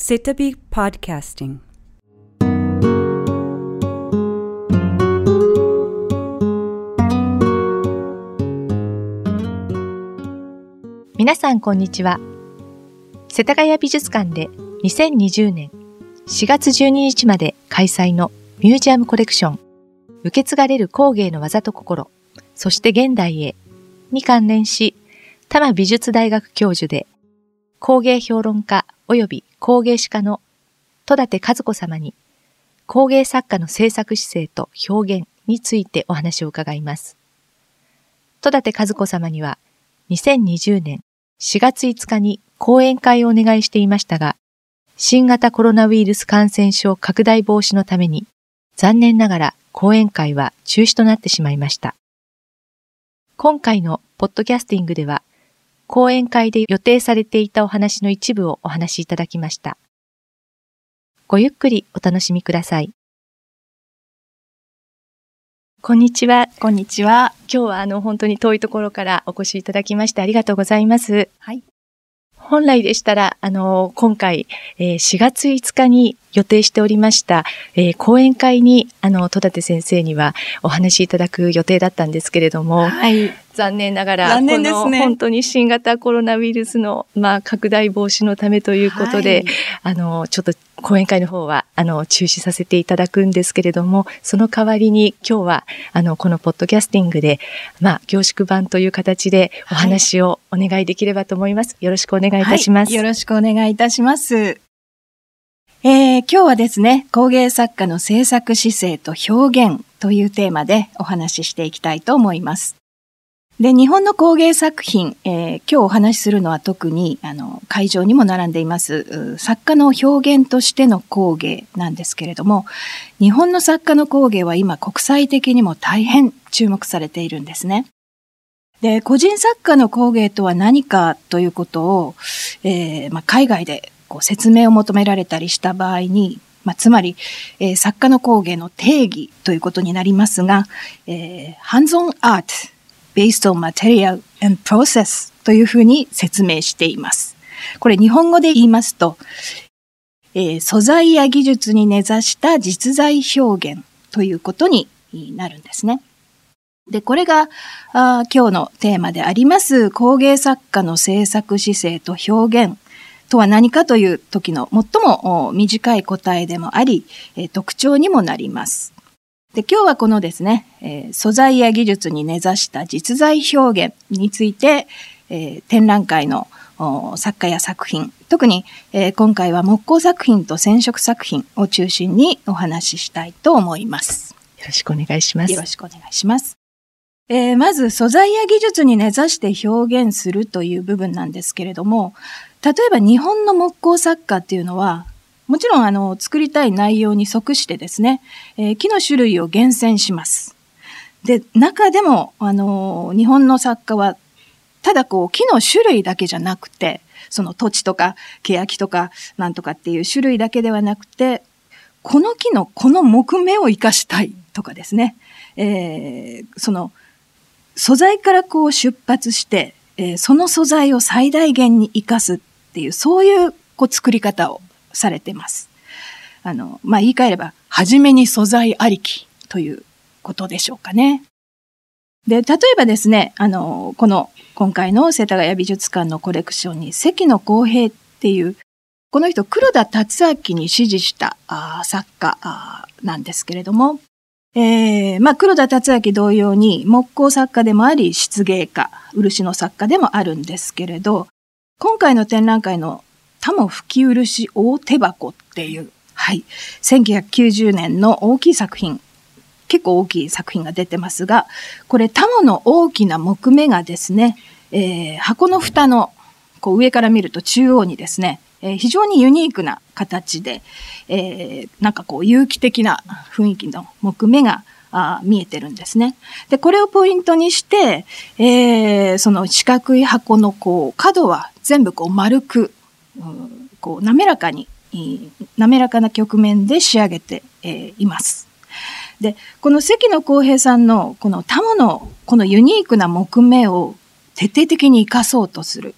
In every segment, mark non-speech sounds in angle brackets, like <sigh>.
Sitabi Podcasting. 皆さんこんにちは。世田谷美術館で2020年4月12日まで開催のミュージアムコレクション受け継がれる工芸の技と心、そして現代へに関連し、多摩美術大学教授で工芸評論家及び工芸史家の戸立和子様に工芸作家の制作姿勢と表現についてお話を伺います。戸立和子様には2020年4月5日に講演会をお願いしていましたが、新型コロナウイルス感染症拡大防止のために残念ながら講演会は中止となってしまいました。今回のポッドキャスティングでは講演会で予定されていたお話の一部をお話しいただきました。ごゆっくりお楽しみください。こんにちは。こんにちは。今日はあの本当に遠いところからお越しいただきましてありがとうございます。はい。本来でしたら、あの、今回、えー、4月5日に予定しておりました、えー、講演会に、あの、戸立先生にはお話しいただく予定だったんですけれども、はい。残念ながら、残念ですね、本当に新型コロナウイルスの、まあ、拡大防止のためということで、はい、あの、ちょっと講演会の方は、あの、中止させていただくんですけれども、その代わりに今日は、あの、このポッドキャスティングで、まあ、凝縮版という形でお話をお願いできればと思います。はい、よろしくお願いいたします、はい、よろしくお願いいたします。えー、今日はですね、工芸作家の制作姿勢と表現というテーマでお話ししていきたいと思います。で、日本の工芸作品、えー、今日お話しするのは特に、あの、会場にも並んでいます、作家の表現としての工芸なんですけれども、日本の作家の工芸は今国際的にも大変注目されているんですね。で、個人作家の工芸とは何かということを、えーまあ、海外でこう説明を求められたりした場合に、まあ、つまり、えー、作家の工芸の定義ということになりますが、えー、hands-on art based on material and process というふうに説明しています。これ日本語で言いますと、えー、素材や技術に根ざした実在表現ということになるんですね。で、これがあ今日のテーマであります工芸作家の制作姿勢と表現とは何かという時の最も短い答えでもありえ、特徴にもなります。で今日はこのですね、えー、素材や技術に根ざした実在表現について、えー、展覧会の作家や作品、特に、えー、今回は木工作品と染色作品を中心にお話ししたいと思います。よろしくお願いします。よろしくお願いします。えー、まず素材や技術に根ざして表現するという部分なんですけれども、例えば日本の木工作家っていうのは、もちろんあの作りたい内容に即してですね、えー、木の種類を厳選します。で、中でも、あの、日本の作家は、ただこう木の種類だけじゃなくて、その土地とか欅とかなんとかっていう種類だけではなくて、この木のこの木目を生かしたいとかですね、えー、その素材からこう出発して、えー、その素材を最大限に生かすっていう、そういうこう作り方をされてます。あの、まあ、言い換えれば、初めに素材ありきということでしょうかね。で、例えばですね、あの、この今回の世田谷美術館のコレクションに関野公平っていう、この人黒田達明に指示したあ作家あなんですけれども、えー、まあ、黒田達明同様に木工作家でもあり、漆芸家、漆の作家でもあるんですけれど、今回の展覧会のタモ吹漆大手箱っていう、はい、1990年の大きい作品、結構大きい作品が出てますが、これタモの大きな木目がですね、えー、箱の蓋のこう上から見ると中央にですね、えー、非常にユニークな形で、えー、なんかこう有機的な雰囲気の木目があ見えてるんですね。で、これをポイントにして、えー、その四角い箱のこう角は全部こう丸く、こう滑らかに、滑らかな局面で仕上げて、え、います。で、この関野公平さんのこのタモのこのユニークな木目を徹底的に活かそうとする、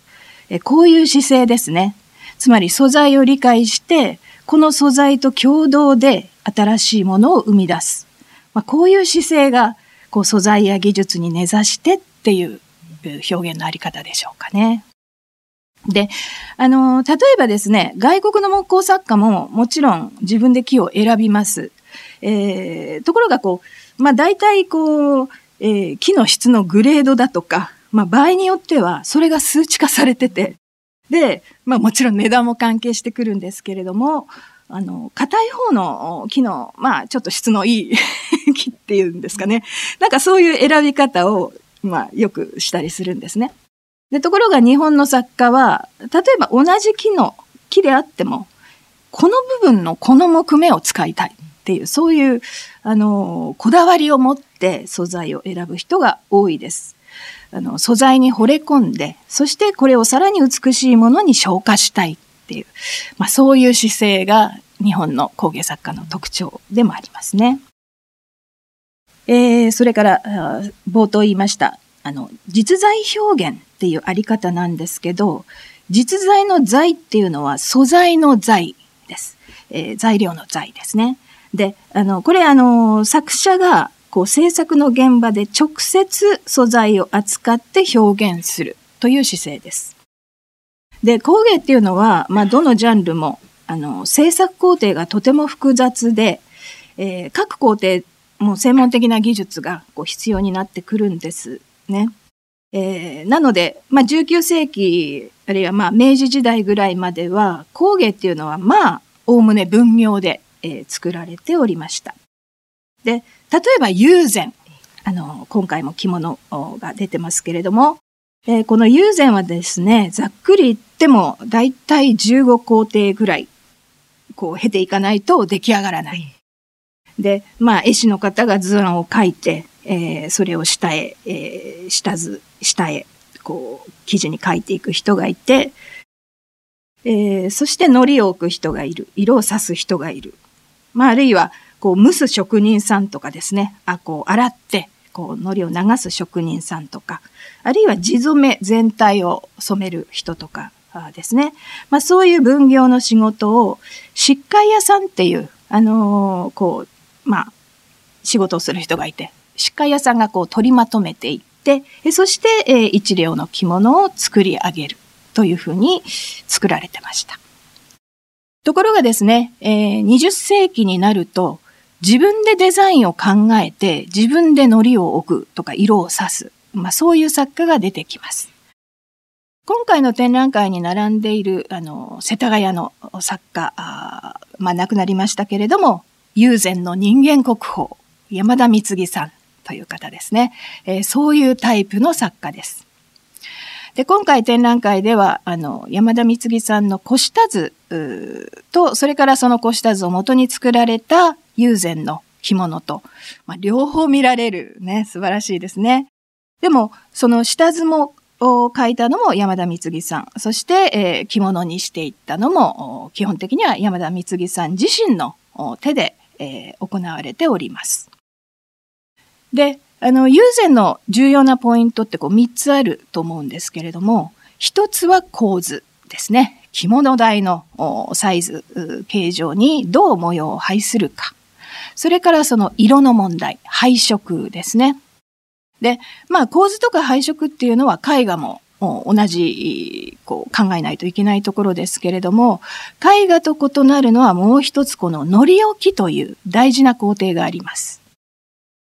え、こういう姿勢ですね。つまり素材を理解して、この素材と共同で新しいものを生み出す。まあ、こういう姿勢が、こう素材や技術に根ざしてっていう表現のあり方でしょうかね。で、あの、例えばですね、外国の木工作家ももちろん自分で木を選びます。えー、ところがこう、まあ大体こう、えー、木の質のグレードだとか、まあ場合によってはそれが数値化されてて、で、まあもちろん値段も関係してくるんですけれども、あの、硬い方の木の、まあちょっと質のいい <laughs> 木っていうんですかね。なんかそういう選び方を、まあよくしたりするんですね。で、ところが日本の作家は、例えば同じ木の木であっても、この部分のこの木目を使いたいっていう、そういう、あの、こだわりを持って素材を選ぶ人が多いです。あの、素材に惚れ込んで、そしてこれをさらに美しいものに昇華したいっていう、まあそういう姿勢が日本の工芸作家の特徴でもありますね。えー、それから、冒頭言いました、あの、実在表現っていうあり方なんですけど、実在の材っていうのは素材の材です。えー、材料の材ですね。で、あの、これあの、作者がこう制作の現場で直接素材を扱って表現するという姿勢です。で、工芸っていうのは、まあ、どのジャンルも、あの、制作工程がとても複雑で、えー、各工程も専門的な技術がこう必要になってくるんですね。えー、なので、まあ、19世紀、あるいはまあ明治時代ぐらいまでは、工芸っていうのはまあ、おおむね分業で、えー、作られておりました。で、例えば友禅。あの、今回も着物が出てますけれども、えー、この友禅はですね、ざっくり言っても、だいたい15工程ぐらい、こう、経ていかないと出来上がらない。で、まあ、絵師の方が図案を描いて、えー、それを下へ、えー、下図、下へ、こう、記事に書いていく人がいて、えー、そして糊を置く人がいる。色を刺す人がいる。まあ、あるいは、こう、蒸す職人さんとかですね。あ、こう、洗って、こう、糊を流す職人さんとか、あるいは地染め全体を染める人とかですね。まあ、そういう分業の仕事を、疾患屋さんっていう、あのー、こう、まあ、仕事をする人がいて、疾患屋さんがこう取りまとめていって、そして、えー、一両の着物を作り上げるというふうに作られてました。ところがですね、えー、20世紀になると、自分でデザインを考えて、自分で糊を置くとか色を刺す。まあそういう作家が出てきます。今回の展覧会に並んでいる、あの、世田谷の作家、あまあ亡くなりましたけれども、友禅の人間国宝、山田光さんという方ですね。えー、そういうタイプの作家です。で、今回展覧会では、あの、山田光義さんの小下図と、それからその小下図を元に作られた友禅の着物と、まあ、両方見られるね、素晴らしいですね。でも、その下図もを書いたのも山田光さん。そして、えー、着物にしていったのも、基本的には山田光さん自身の手で、えー、行われております。で、あの、友禅の重要なポイントってこう3つあると思うんですけれども、1つは構図ですね。着物台のサイズ、形状にどう模様を配するか。それからその色の問題、配色ですね。で、まあ構図とか配色っていうのは絵画も同じこう考えないといけないところですけれども、絵画と異なるのはもう一つこの乗り置きという大事な工程があります。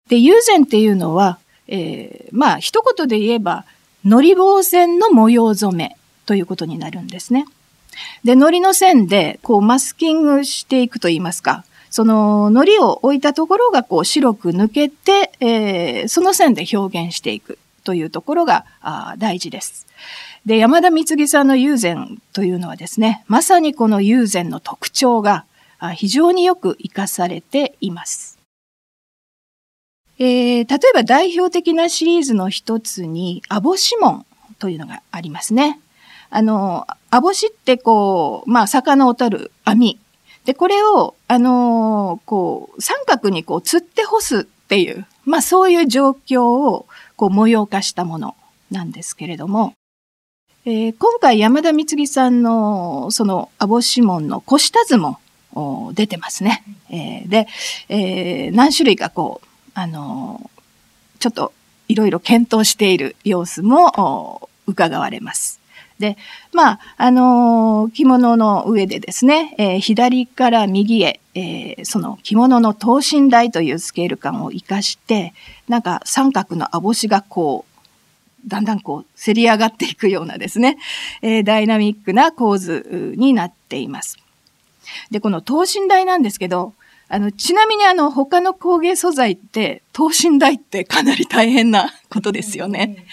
で、友禅っていうのは、えー、まあ一言で言えば、乗り棒線の模様染めということになるんですね。で、糊の線でこうマスキングしていくと言いますか、その糊を置いたところがこう白く抜けて、えー、その線で表現していくというところがあ大事です。で、山田光義さんの友禅というのはですね、まさにこの友禅の特徴が非常によく活かされています。えー、例えば代表的なシリーズの一つに、アボシモンというのがありますね。あの、アボシってこう、まあ、魚を取る網で、これを、あのー、こう、三角にこう、釣って干すっていう、まあそういう状況を、こう、模様化したものなんですけれども、えー、今回山田光さんのそのアボシモンのコシタズも出てますね。えー、で、えー、何種類かこう、あのちょっといろいろ検討している様子も伺われます。で、まあ、あの、着物の上でですね、えー、左から右へ、えー、その着物の等身大というスケール感を活かして、なんか三角のアボシがこう、だんだんこう、せり上がっていくようなですね、えダイナミックな構図になっています。で、この等身大なんですけど、あの、ちなみにあの、他の工芸素材って、等身大ってかなり大変な <laughs> ことですよね。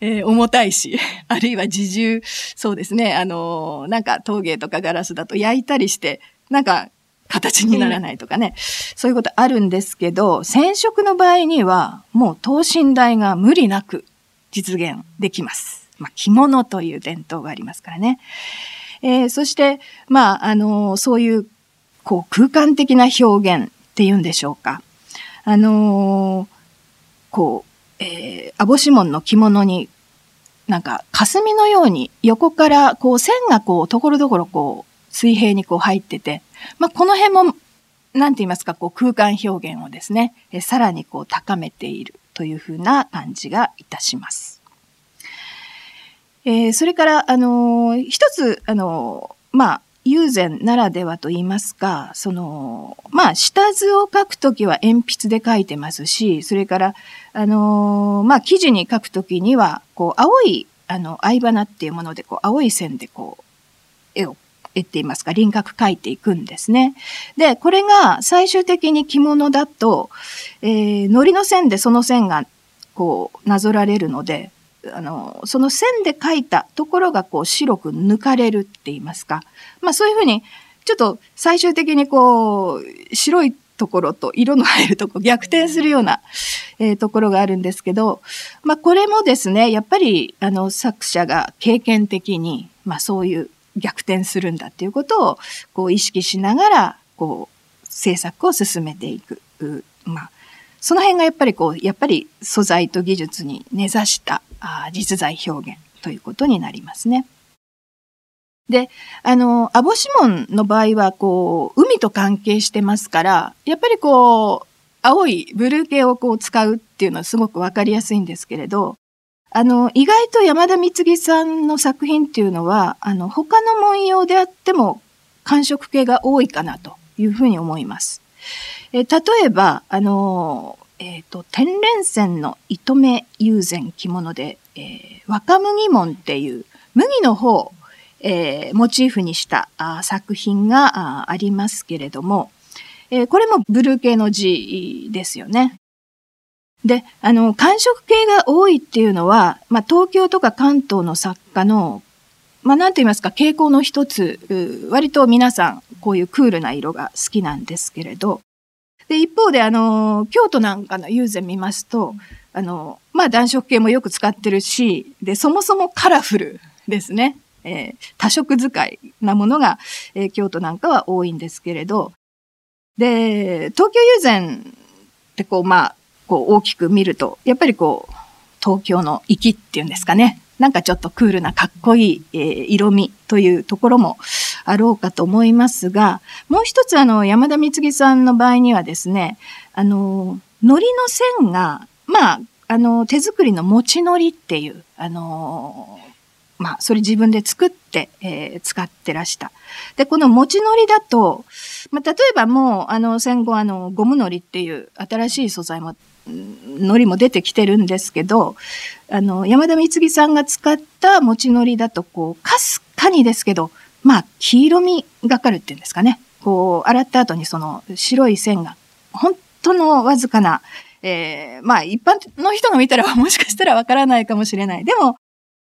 えー、重たいし、<laughs> あるいは自重、そうですね、あの、なんか陶芸とかガラスだと焼いたりして、なんか形にならないとかね、そういうことあるんですけど、染色の場合には、もう等身大が無理なく実現できます。まあ、着物という伝統がありますからね。えー、そして、まあ、あの、そういうこう空間的な表現っていうんでしょうか。あのー、こう、えー、アボシモンの着物になんか霞のように横からこう線がこうところどころこう水平にこう入ってて、まあ、この辺もなんて言いますか、こう空間表現をですね、えさらにこう高めているというふうな感じがいたします。えー、それから、あのー、一つ、あのー、まあ、友禅ならではと言いますか、その、まあ、下図を書くときは鉛筆で書いてますし、それから、あのまあ、記事に書くときには、こう、青い、あの、相花っていうもので、こう、青い線でこう、絵を、絵って言いますか、輪郭描いていくんですね。で、これが最終的に着物だと、えー、糊の線でその線が、こう、なぞられるので、あの、その線で描いたところがこう白く抜かれるって言いますか。まあそういうふうに、ちょっと最終的にこう、白いところと色の入るとこ逆転するような、えー、ところがあるんですけど、まあこれもですね、やっぱりあの作者が経験的に、まあそういう逆転するんだっていうことをこう意識しながら、こう制作を進めていく。まあその辺がやっぱりこう、やっぱり素材と技術に根ざしたあ実在表現ということになりますね。で、あの、アボシモンの場合は、こう、海と関係してますから、やっぱりこう、青いブルー系をこう使うっていうのはすごくわかりやすいんですけれど、あの、意外と山田光さんの作品っていうのは、あの、他の文様であっても感触系が多いかなというふうに思います。え例えば、あの、えっ、ー、と、天然線の糸目友禅着物で、えー、若麦門っていう麦の方、えー、モチーフにしたあ作品があありますけれども、えー、これもブルー系の字ですよね。で、あの、寒色系が多いっていうのは、まあ、東京とか関東の作家の、まあ、なんて言いますか、傾向の一つ、割と皆さん、こういうクールな色が好きなんですけれど、で、一方で、あの、京都なんかの友禅見ますと、あの、まあ、暖色系もよく使ってるし、で、そもそもカラフルですね。えー、多色使いなものが、えー、京都なんかは多いんですけれど、で、東京友禅ってこう、まあ、こう大きく見ると、やっぱりこう、東京の粋っていうんですかね。なんかちょっとクールなかっこいい、えー、色味というところもあろうかと思いますが、もう一つあの、山田光さんの場合にはですね、あの、糊の線が、まあ、あの、手作りの餅糊っていう、あの、まあ、それ自分で作って、えー、使ってらした。で、この餅糊だと、まあ、例えばもう、あの、戦後、あの、ゴム糊っていう新しい素材も海苔も出てきてるんですけど、あの、山田光さんが使った餅海苔だと、こう、かすかにですけど、まあ、黄色みがかるっていうんですかね。こう、洗った後にその白い線が、本当のわずかな、えー、まあ、一般の人が見たらもしかしたらわからないかもしれない。でも、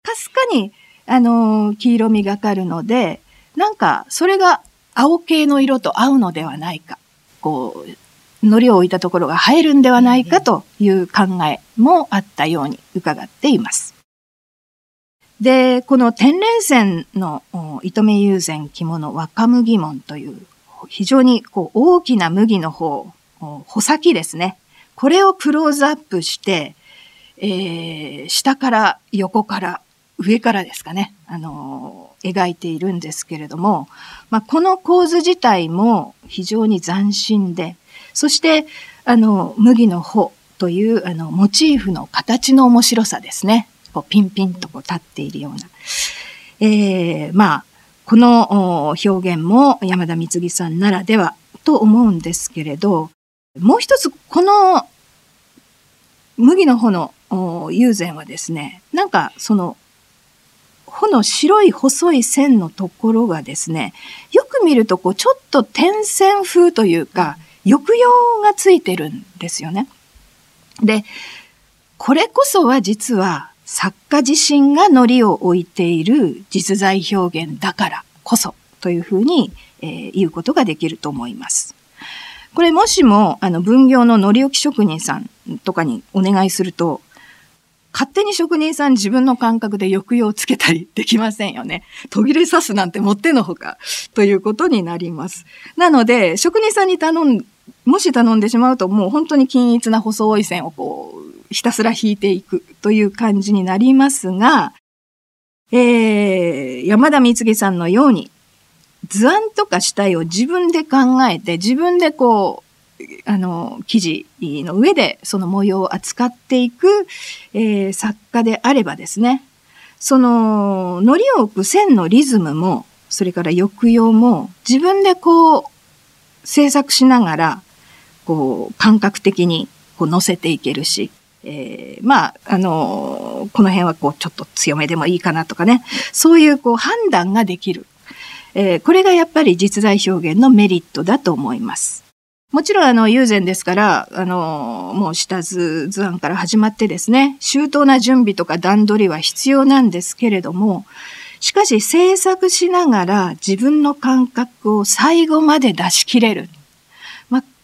かすかに、あの、黄色みがかるので、なんか、それが青系の色と合うのではないか。こう、糊を置いたところが映えるんではないかという考えもあったように伺っています。で、この天然線の糸目友禅着物若麦門という非常にこう大きな麦の方、穂先ですね。これをクローズアップして、えー、下から横から上からですかね、あの、描いているんですけれども、まあ、この構図自体も非常に斬新で、そして、あの、麦の穂という、あの、モチーフの形の面白さですね。こうピンピンとこう立っているような。えー、まあ、この表現も山田光さんならではと思うんですけれど、もう一つ、この麦の穂の友禅はですね、なんかその穂の白い細い線のところがですね、よく見るとこうちょっと点線風というか、抑揚がついてるんですよね。で、これこそは実は作家自身が糊を置いている実在表現だからこそというふうに、えー、言うことができると思います。これもしも、あの、分業の糊置き職人さんとかにお願いすると、勝手に職人さん自分の感覚で抑揚をつけたりできませんよね。途切れ刺すなんてもってのほかということになります。なので、職人さんに頼ん、もし頼んでしまうともう本当に均一な細い線をこうひたすら引いていくという感じになりますが、えー、山田光義さんのように、図案とか主体を自分で考えて、自分でこう、あの、記事の上でその模様を扱っていく、えー、作家であればですね、その、糊を置く線のリズムも、それから抑揚も、自分でこう、制作しながら、こう、感覚的にこう乗せていけるし、えー、まあ、あの、この辺はこう、ちょっと強めでもいいかなとかね、そういうこう、判断ができる。えー、これがやっぱり実在表現のメリットだと思います。もちろん、あの、友禅ですから、あの、もう下図、図案から始まってですね、周到な準備とか段取りは必要なんですけれども、しかし制作しながら自分の感覚を最後まで出し切れる。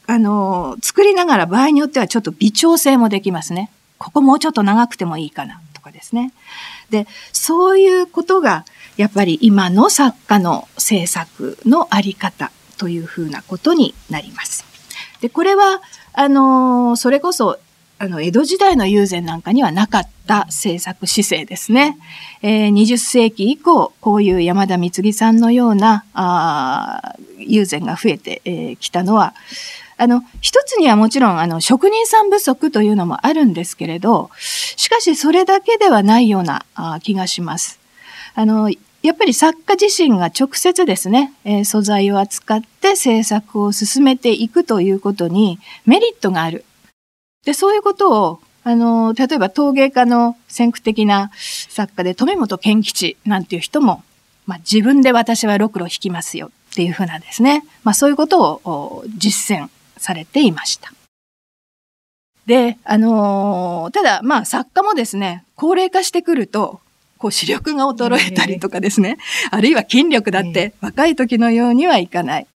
あの、作りながら場合によってはちょっと微調整もできますね。ここもうちょっと長くてもいいかなとかですね。で、そういうことがやっぱり今の作家の制作のあり方というふうなことになります。で、これは、あの、それこそ、あの、江戸時代の友禅なんかにはなかった制作姿勢ですね。えー、20世紀以降、こういう山田光さんのような、あ友禅が増えてき、えー、たのは、あの、一つにはもちろん、あの、職人さん不足というのもあるんですけれど、しかしそれだけではないような気がします。あの、やっぱり作家自身が直接ですね、えー、素材を扱って制作を進めていくということにメリットがある。で、そういうことを、あの、例えば陶芸家の先駆的な作家で、富本健吉なんていう人も、まあ、自分で私はろくろ弾きますよっていうふうなですね、まあ、そういうことを実践されていました。で、あのー、ただ、まあ、作家もですね、高齢化してくると、こう視力が衰えたりとかですね、あるいは筋力だって若い時のようにはいかない。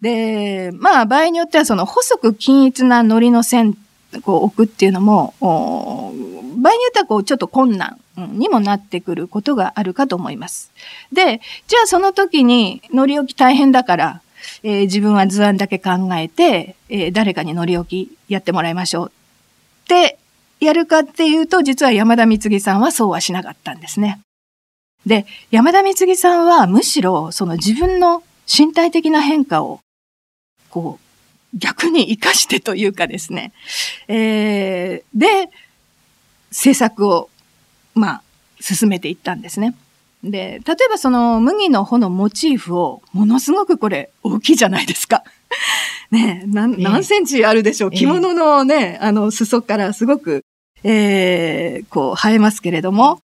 で、まあ、場合によってはその細く均一な糊の線こう置くっていうのも、場合によってはこうちょっと困難にもなってくることがあるかと思います。で、じゃあその時に糊置き大変だから、えー、自分は図案だけ考えて、えー、誰かに乗り置きやってもらいましょうってやるかっていうと、実は山田光さんはそうはしなかったんですね。で、山田光さんはむしろその自分の身体的な変化を、こう、逆に活かしてというかですね、えー、で、制作を、まあ、進めていったんですね。で、例えばその麦の穂のモチーフをものすごくこれ大きいじゃないですか。<laughs> ね何、何センチあるでしょう？着物のね、あの裾からすごく、えー、こう生えますけれども。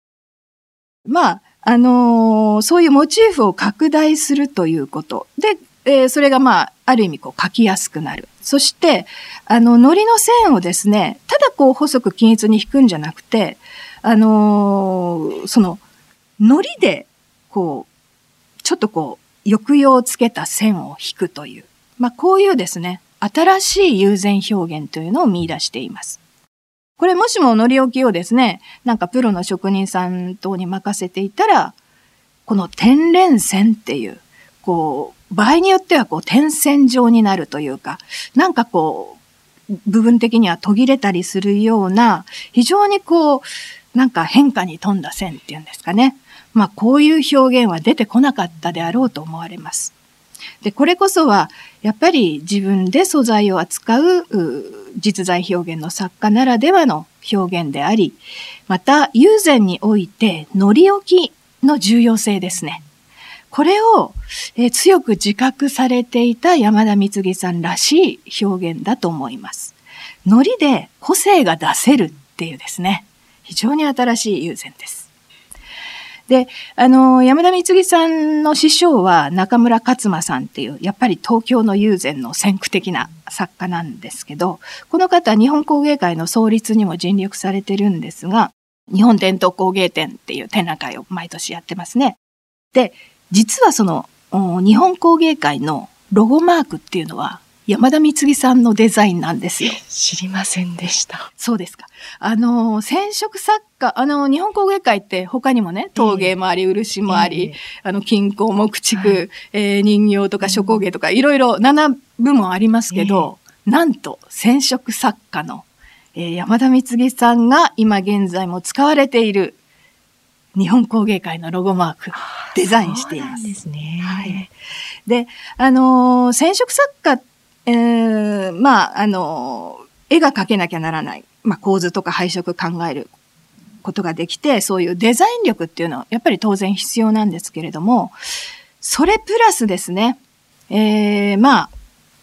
まあ、あのー、そういうモチーフを拡大するということ。で、えー、それがまあ、ある意味こう書きやすくなる。そして、あの、糊の線をですね、ただこう細く均一に引くんじゃなくて、あのー、その、糊で、こう、ちょっとこう、抑揚をつけた線を引くという、まあ、こういうですね、新しい友禅表現というのを見出しています。これもしも糊置きをですね、なんかプロの職人さん等に任せていたら、この天連線っていう、こう、場合によってはこう点線状になるというか、なんかこう、部分的には途切れたりするような、非常にこう、なんか変化に富んだ線っていうんですかね。まあ、こういう表現は出てこなかったであろうと思われます。で、これこそは、やっぱり自分で素材を扱う実在表現の作家ならではの表現であり、また、友禅において、乗り置きの重要性ですね。これを、え強く自覚されていた山田光義さんらしい表現だと思います。ノリで個性が出せるっていうですね、非常に新しい友禅です。で、あの、山田光さんの師匠は中村勝馬さんっていう、やっぱり東京の友禅の先駆的な作家なんですけど、この方、日本工芸会の創立にも尽力されてるんですが、日本伝統工芸展っていう展覧会を毎年やってますね。で、実はその、日本工芸会のロゴマークっていうのは、山田光さんのデザインなんですよ。知りませんでした。そうですか。あの、染色作家、あの、日本工芸会って他にもね、陶芸もあり、漆もあり、えー、あの、金工、木畜、はい、えー、人形とか諸工芸とか、いろいろ7部門ありますけど、えー、なんと染色作家の、えー、山田光さんが今現在も使われている日本工芸会のロゴマーク、デザインしています。ですね。はい。で、あの、染色作家えー、まあ、あの、絵が描けなきゃならない。まあ、構図とか配色考えることができて、そういうデザイン力っていうのはやっぱり当然必要なんですけれども、それプラスですね、えー、まあ、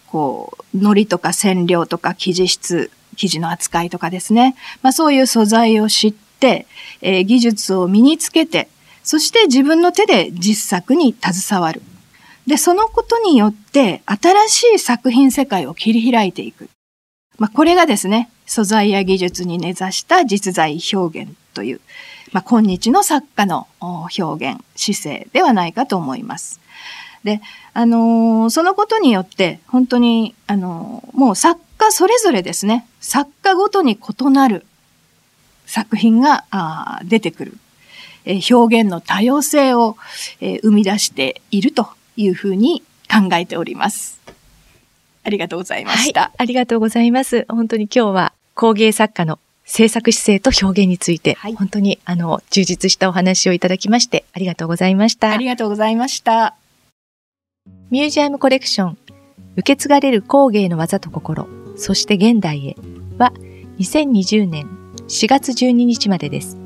こう、糊とか染料とか生地質、生地の扱いとかですね、まあそういう素材を知って、えー、技術を身につけて、そして自分の手で実作に携わる。で、そのことによって新しい作品世界を切り開いていく。まあ、これがですね、素材や技術に根ざした実在表現という、まあ、今日の作家の表現、姿勢ではないかと思います。で、あのー、そのことによって、本当に、あのー、もう作家それぞれですね、作家ごとに異なる作品が出てくる、えー、表現の多様性を、えー、生み出しているというふうに考えております。ありがとうございました。はい、ありがとうございます。本当に今日は工芸作家の制作姿勢と表現について、はい、本当にあの充実したお話をいただきましてありがとうございました。ありがとうございました。ミュージアムコレクション受け継がれる工芸の技と心、そして現代へは2020年4月12日までです。